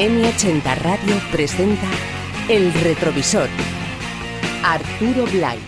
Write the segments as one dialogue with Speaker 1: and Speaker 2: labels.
Speaker 1: M80 Radio presenta El Retrovisor. Arturo Blay.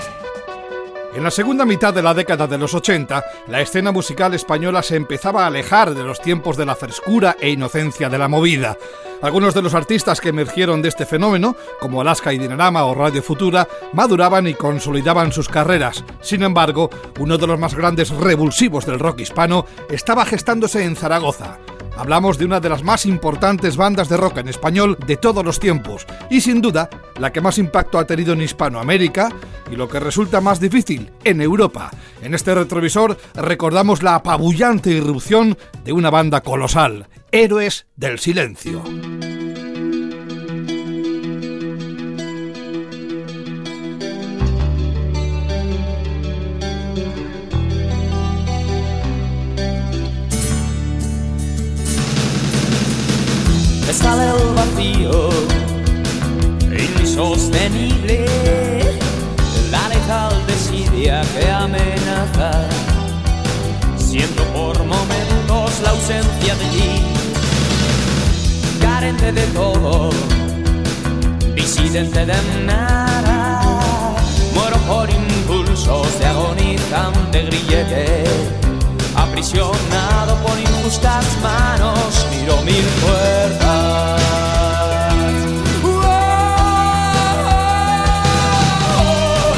Speaker 2: En la segunda mitad de la década de los 80, la escena musical española se empezaba a alejar de los tiempos de la frescura e inocencia de la movida. Algunos de los artistas que emergieron de este fenómeno, como Alaska y Dinarama o Radio Futura, maduraban y consolidaban sus carreras. Sin embargo, uno de los más grandes revulsivos del rock hispano estaba gestándose en Zaragoza. Hablamos de una de las más importantes bandas de rock en español de todos los tiempos y sin duda la que más impacto ha tenido en Hispanoamérica y lo que resulta más difícil en Europa. En este retrovisor recordamos la apabullante irrupción de una banda colosal, Héroes del Silencio.
Speaker 3: Sale el vacío insostenible, la letal desidia que amenaza. Siento por momentos la ausencia de ti, carente de todo, disidente de nada. Muero por impulsos de agonizante grillete aprisionado por injustas manos, miro mil puertas.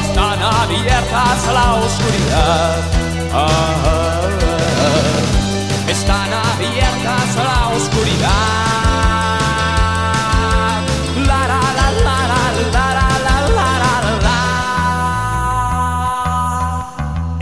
Speaker 3: están abiertas a la oscuridad. están abiertas a la oscuridad.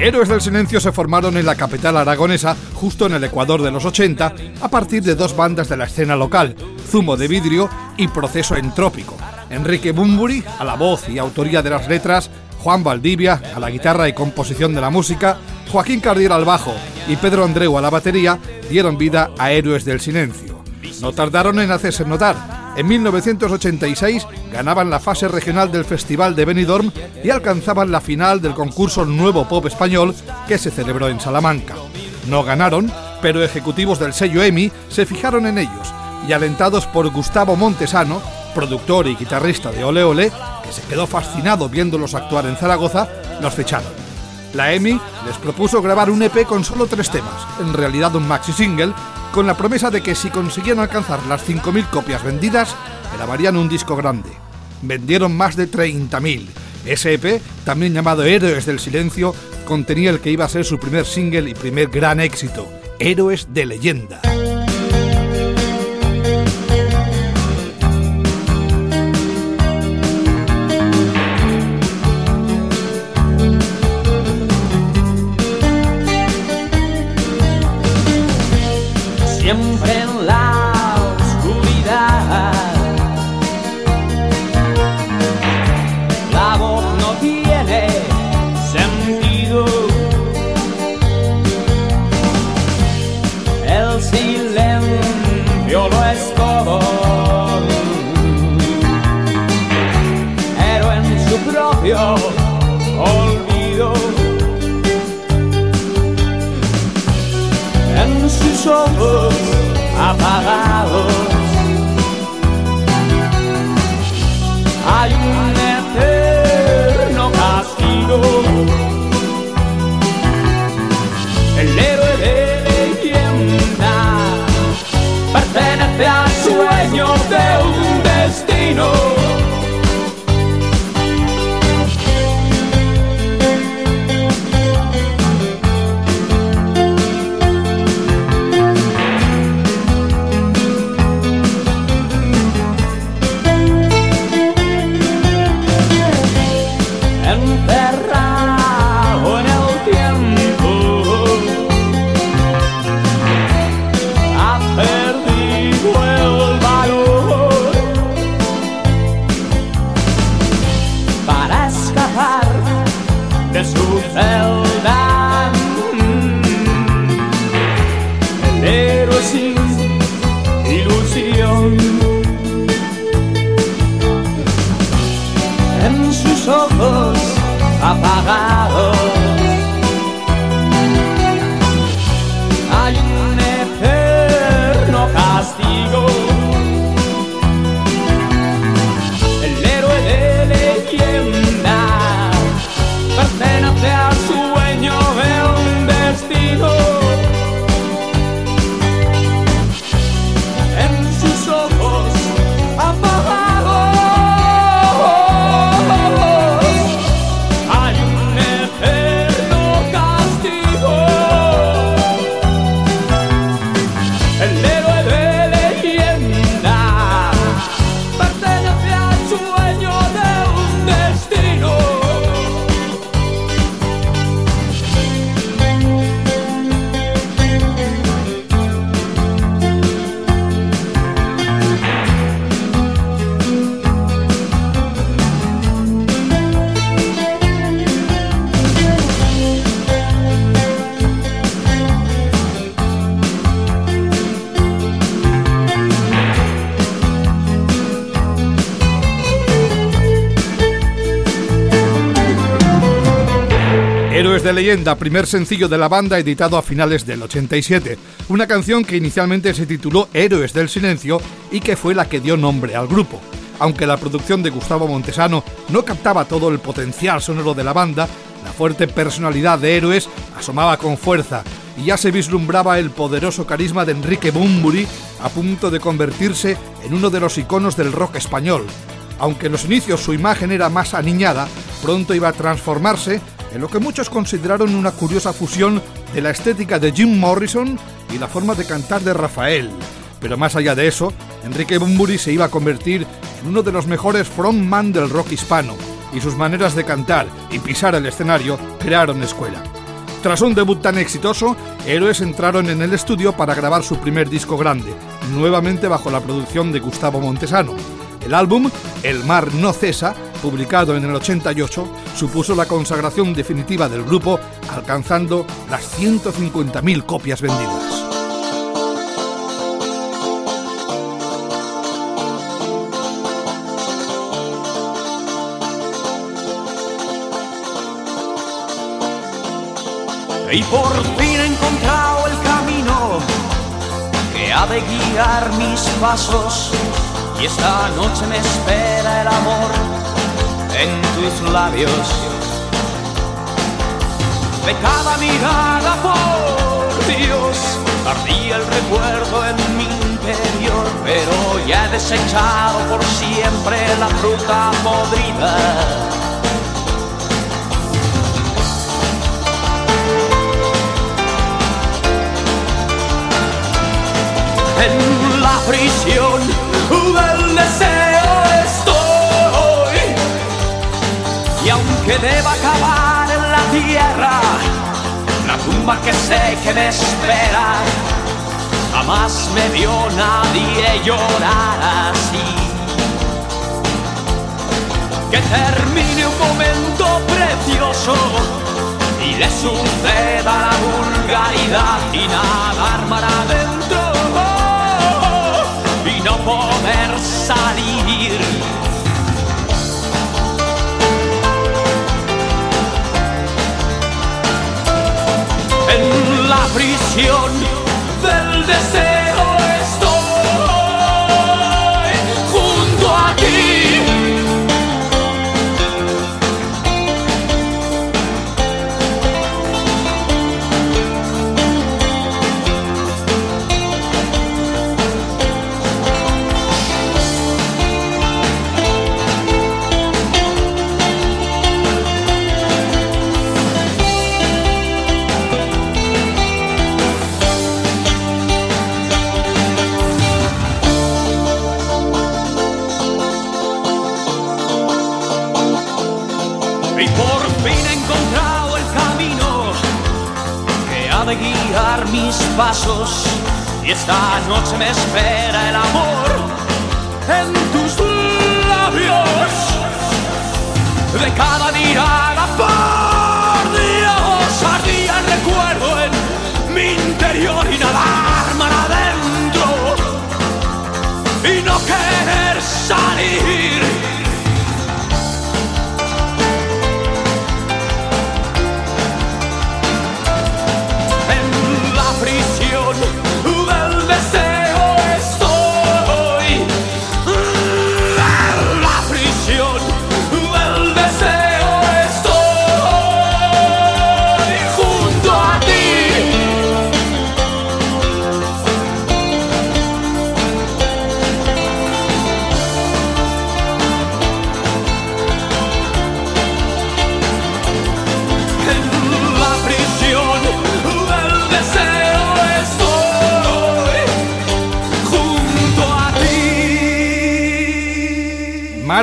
Speaker 2: Héroes del Silencio se formaron en la capital aragonesa, justo en el Ecuador de los 80, a partir de dos bandas de la escena local, Zumo de Vidrio y Proceso Entrópico. Enrique Bumburi, a la voz y autoría de las letras, Juan Valdivia, a la guitarra y composición de la música, Joaquín Cardiel al bajo y Pedro Andreu a la batería, dieron vida a Héroes del Silencio. No tardaron en hacerse notar, en 1986 ganaban la fase regional del Festival de Benidorm y alcanzaban la final del concurso Nuevo Pop Español que se celebró en Salamanca. No ganaron, pero ejecutivos del sello EMI se fijaron en ellos y alentados por Gustavo Montesano, productor y guitarrista de Ole Ole, que se quedó fascinado viéndolos actuar en Zaragoza, los ficharon. La EMI les propuso grabar un EP con solo tres temas, en realidad un maxi single, con la promesa de que si conseguían alcanzar las 5.000 copias vendidas, grabarían un disco grande. Vendieron más de 30.000. Ese EP, también llamado Héroes del Silencio, contenía el que iba a ser su primer single y primer gran éxito, Héroes de Leyenda.
Speaker 3: Olvido. En sus ojos apagados hay un leyenda,
Speaker 2: primer sencillo de la banda editado a finales del 87, una canción que inicialmente se tituló Héroes del Silencio y que fue la que dio nombre al grupo. Aunque la producción de Gustavo Montesano no captaba todo el potencial sonoro de la banda, la fuerte personalidad de Héroes asomaba con fuerza y ya se vislumbraba el poderoso carisma de Enrique Bumburi a punto de convertirse en uno de los iconos del rock español. Aunque en los inicios su imagen era más aniñada, pronto iba a transformarse en lo que muchos consideraron una curiosa fusión de la estética de Jim Morrison y la forma de cantar de Rafael. Pero más allá de eso, Enrique Bumburi se iba a convertir en uno de los mejores frontman del rock hispano, y sus maneras de cantar y pisar el escenario crearon escuela. Tras un debut tan exitoso, Héroes entraron en el estudio para grabar su primer disco grande, nuevamente bajo la producción de Gustavo Montesano. El álbum El mar no cesa, publicado en el 88, supuso la consagración definitiva del grupo, alcanzando las 150.000 copias vendidas.
Speaker 3: Y por fin he encontrado el camino que ha de guiar mis pasos. Y esta noche me espera el amor en tus labios. De cada mirada, por Dios, ardía el recuerdo en mi interior. Pero ya he desechado por siempre la fruta podrida en la prisión tierra, la tumba que sé que me espera, jamás me vio nadie llorar así. Que termine un momento precioso y le suceda la vulgaridad y nadar mar adentro no poder salir. La prisión del deseo cada mirada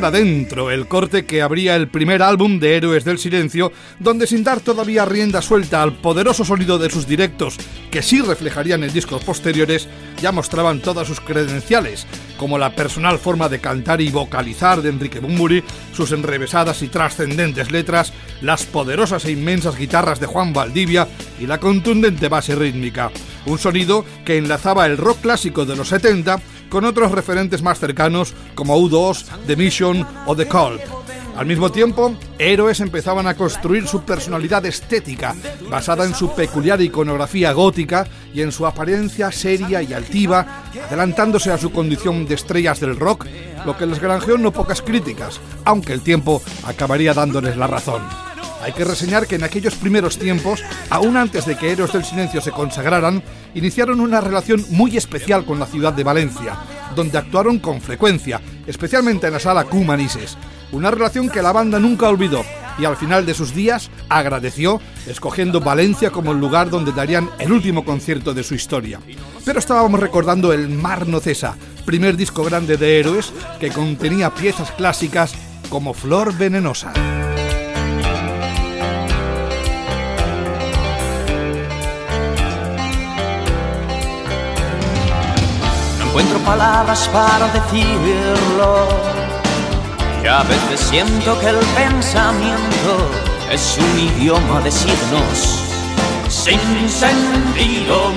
Speaker 3: Adentro,
Speaker 2: el corte que abría el primer álbum de Héroes del Silencio, donde sin dar todavía rienda suelta al poderoso sonido de sus directos, que sí reflejarían en discos posteriores, ya mostraban todas sus credenciales, como la personal forma de cantar y vocalizar de Enrique Bumburi, sus enrevesadas y trascendentes letras, las poderosas e inmensas guitarras de Juan Valdivia y la contundente base rítmica. Un sonido que enlazaba el rock clásico de los 70 con otros referentes más cercanos como U2, The Mission o The Cult. Al mismo tiempo, héroes empezaban a construir su personalidad estética, basada en su peculiar iconografía gótica y en su apariencia seria y altiva, adelantándose a su condición de estrellas del rock, lo que les granjeó no pocas críticas, aunque el tiempo acabaría dándoles la razón. Hay que reseñar que en aquellos primeros tiempos, aún antes de que Héroes del Silencio se consagraran, iniciaron una relación muy especial con la ciudad de Valencia, donde actuaron con frecuencia, especialmente en la sala Cumanises. Una relación que la banda nunca olvidó y al final de sus días agradeció, escogiendo Valencia como el lugar donde darían el último concierto de su historia. Pero estábamos recordando el Mar no cesa, primer disco grande de Héroes que contenía piezas clásicas como Flor Venenosa.
Speaker 3: Encuentro palabras para decirlo. Y a veces siento que el pensamiento es un idioma de signos sin sentido.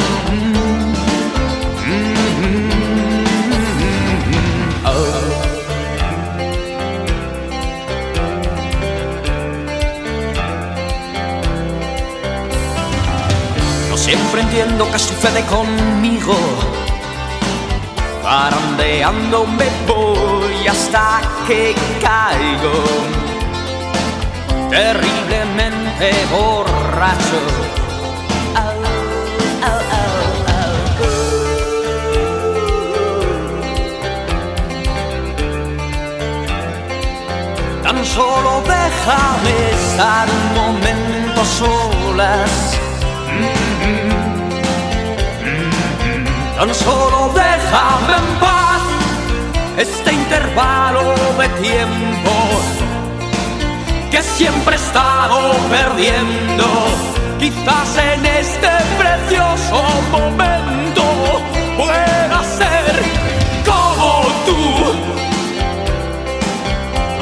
Speaker 3: No siempre entiendo qué sucede conmigo Parandeando me voy hasta que caigo terriblemente borracho. Tan solo déjame estar un momento solas. Tan solo déjame en paz este intervalo de tiempo que siempre he estado perdiendo. Quizás en este precioso momento pueda ser como tú,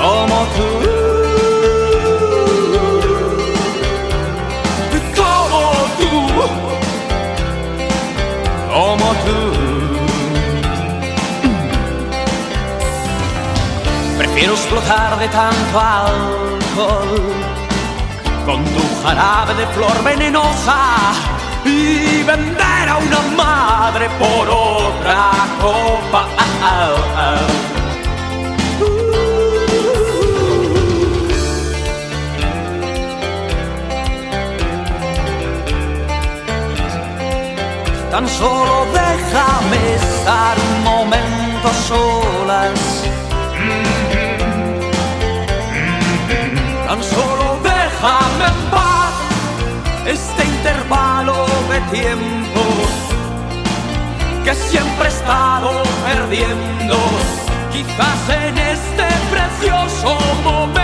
Speaker 3: como tú. Explotar de tanto alcohol con tu jarabe de flor venenosa y vender a una madre por otra copa. Tan solo déjame estar un momento solas. Tan solo déjame en paz este intervalo de tiempo que siempre he estado perdiendo. Quizás en este precioso momento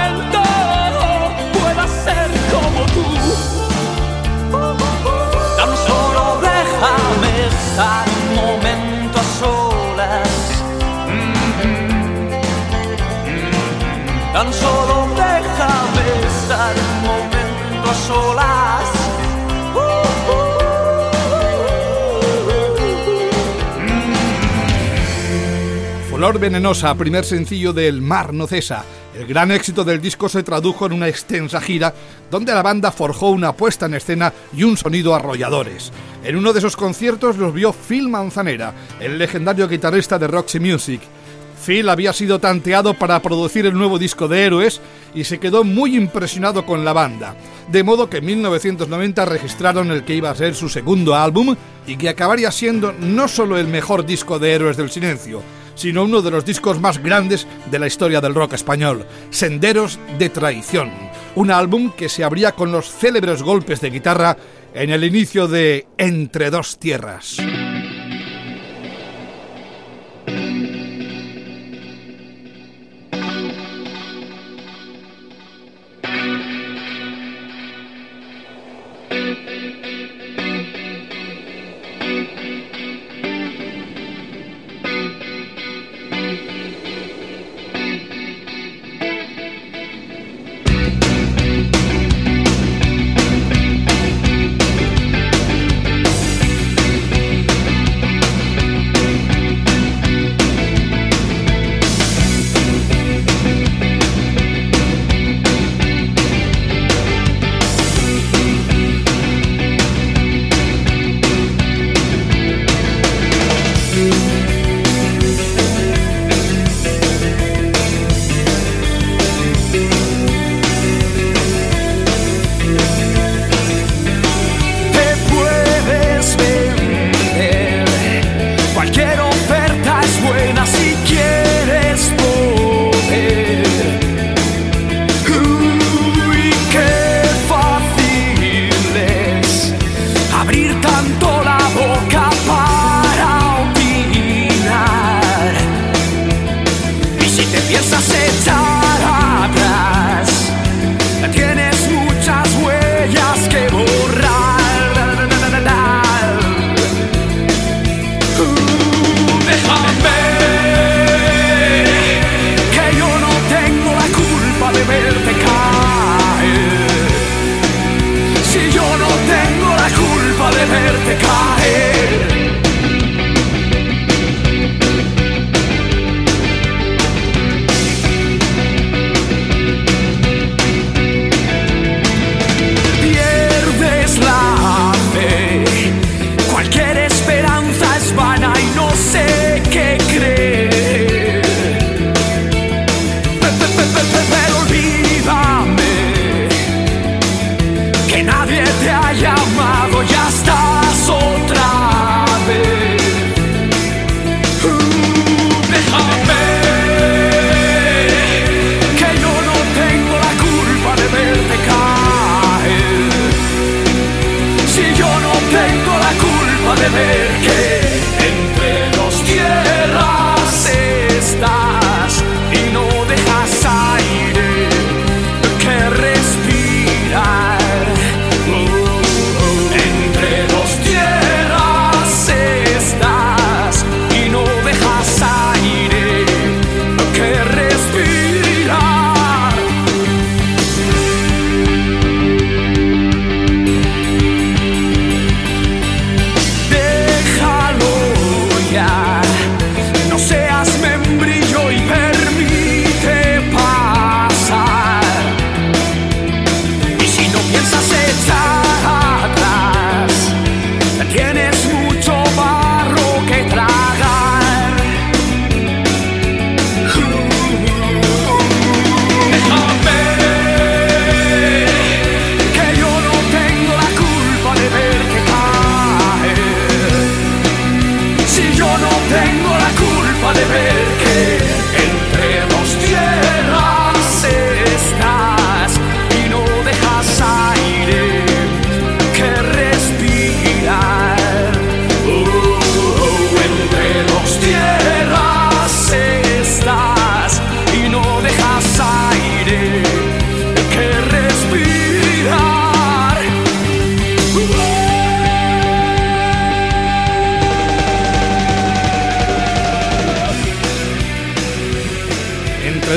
Speaker 2: Venenosa, primer sencillo del Mar no cesa. El gran éxito del disco se tradujo en una extensa gira donde la banda forjó una puesta en escena y un sonido arrolladores. En uno de esos conciertos los vio Phil Manzanera, el legendario guitarrista de Roxy Music. Phil había sido tanteado para producir el nuevo disco de Héroes y se quedó muy impresionado con la banda, de modo que en 1990 registraron el que iba a ser su segundo álbum y que acabaría siendo no solo el mejor disco de Héroes del Silencio, sino uno de los discos más grandes de la historia del rock español, Senderos de Traición, un álbum que se abría con los célebres golpes de guitarra en el inicio de Entre dos Tierras.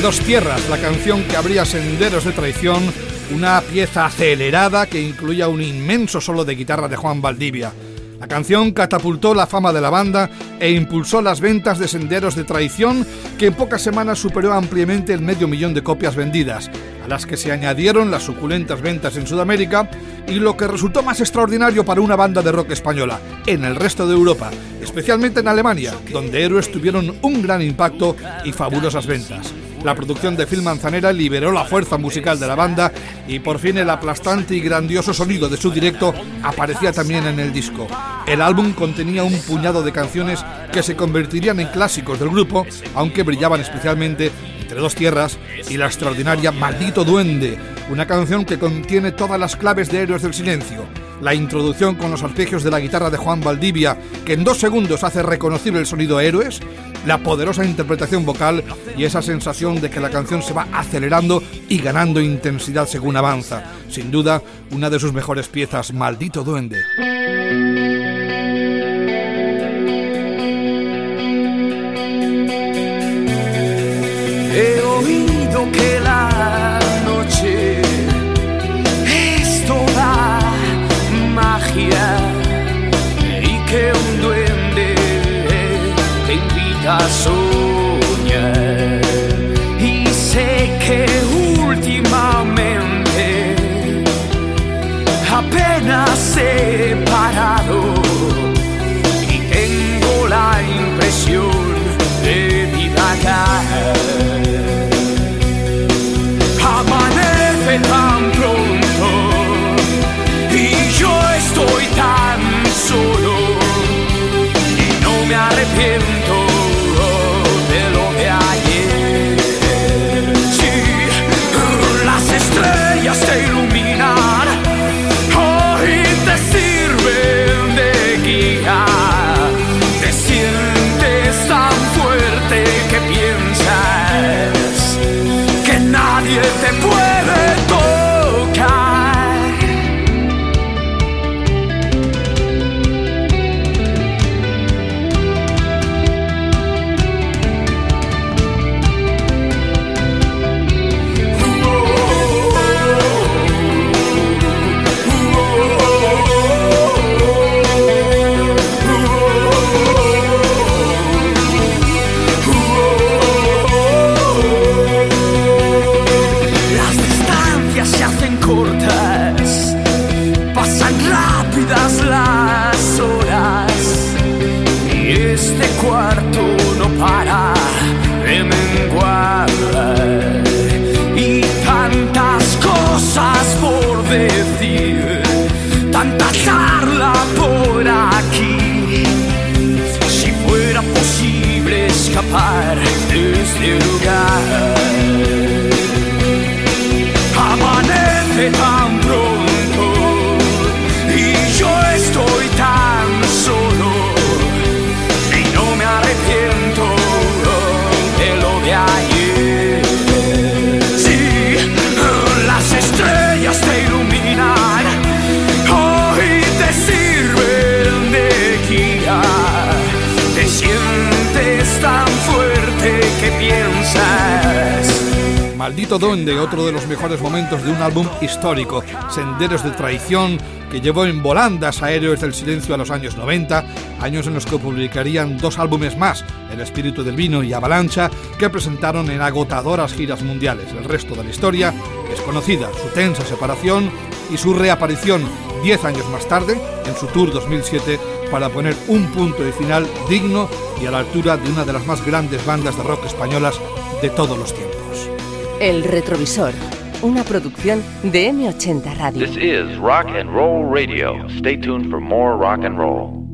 Speaker 2: Dos tierras, la canción que abría Senderos de Traición, una pieza acelerada que incluía un inmenso solo de guitarra de Juan Valdivia. La canción catapultó la fama de la banda e impulsó las ventas de Senderos de Traición, que en pocas semanas superó ampliamente el medio millón de copias vendidas, a las que se añadieron las suculentas ventas en Sudamérica y lo que resultó más extraordinario para una banda de rock española, en el resto de Europa, especialmente en Alemania, donde Héroes tuvieron un gran impacto y fabulosas ventas. La producción de Phil Manzanera liberó la fuerza musical de la banda y por fin el aplastante y grandioso sonido de su directo aparecía también en el disco. El álbum contenía un puñado de canciones que se convertirían en clásicos del grupo, aunque brillaban especialmente entre dos tierras y la extraordinaria Maldito Duende, una canción que contiene todas las claves de Héroes del Silencio. La introducción con los arpegios de la guitarra de Juan Valdivia, que en dos segundos hace reconocible el sonido Héroes, la poderosa interpretación vocal y esa sensación de que la canción se va acelerando y ganando intensidad según avanza. Sin duda, una de sus mejores piezas, Maldito Duende.
Speaker 3: Picasso. Escapar de este
Speaker 2: Maldito Duende, otro de los mejores momentos de un álbum histórico, Senderos de Traición, que llevó en volandas a Héroes del Silencio a los años 90, años en los que publicarían dos álbumes más, El Espíritu del Vino y Avalancha, que presentaron en agotadoras giras mundiales. El resto de la historia es conocida, su tensa separación y su reaparición 10 años más tarde, en su tour 2007, para poner un punto de final digno y a la altura de una de las más grandes bandas de rock españolas de todos los tiempos.
Speaker 1: El retrovisor, una producción de M80 Radio.
Speaker 4: This is Rock and Roll Radio. Stay tuned for more rock and roll.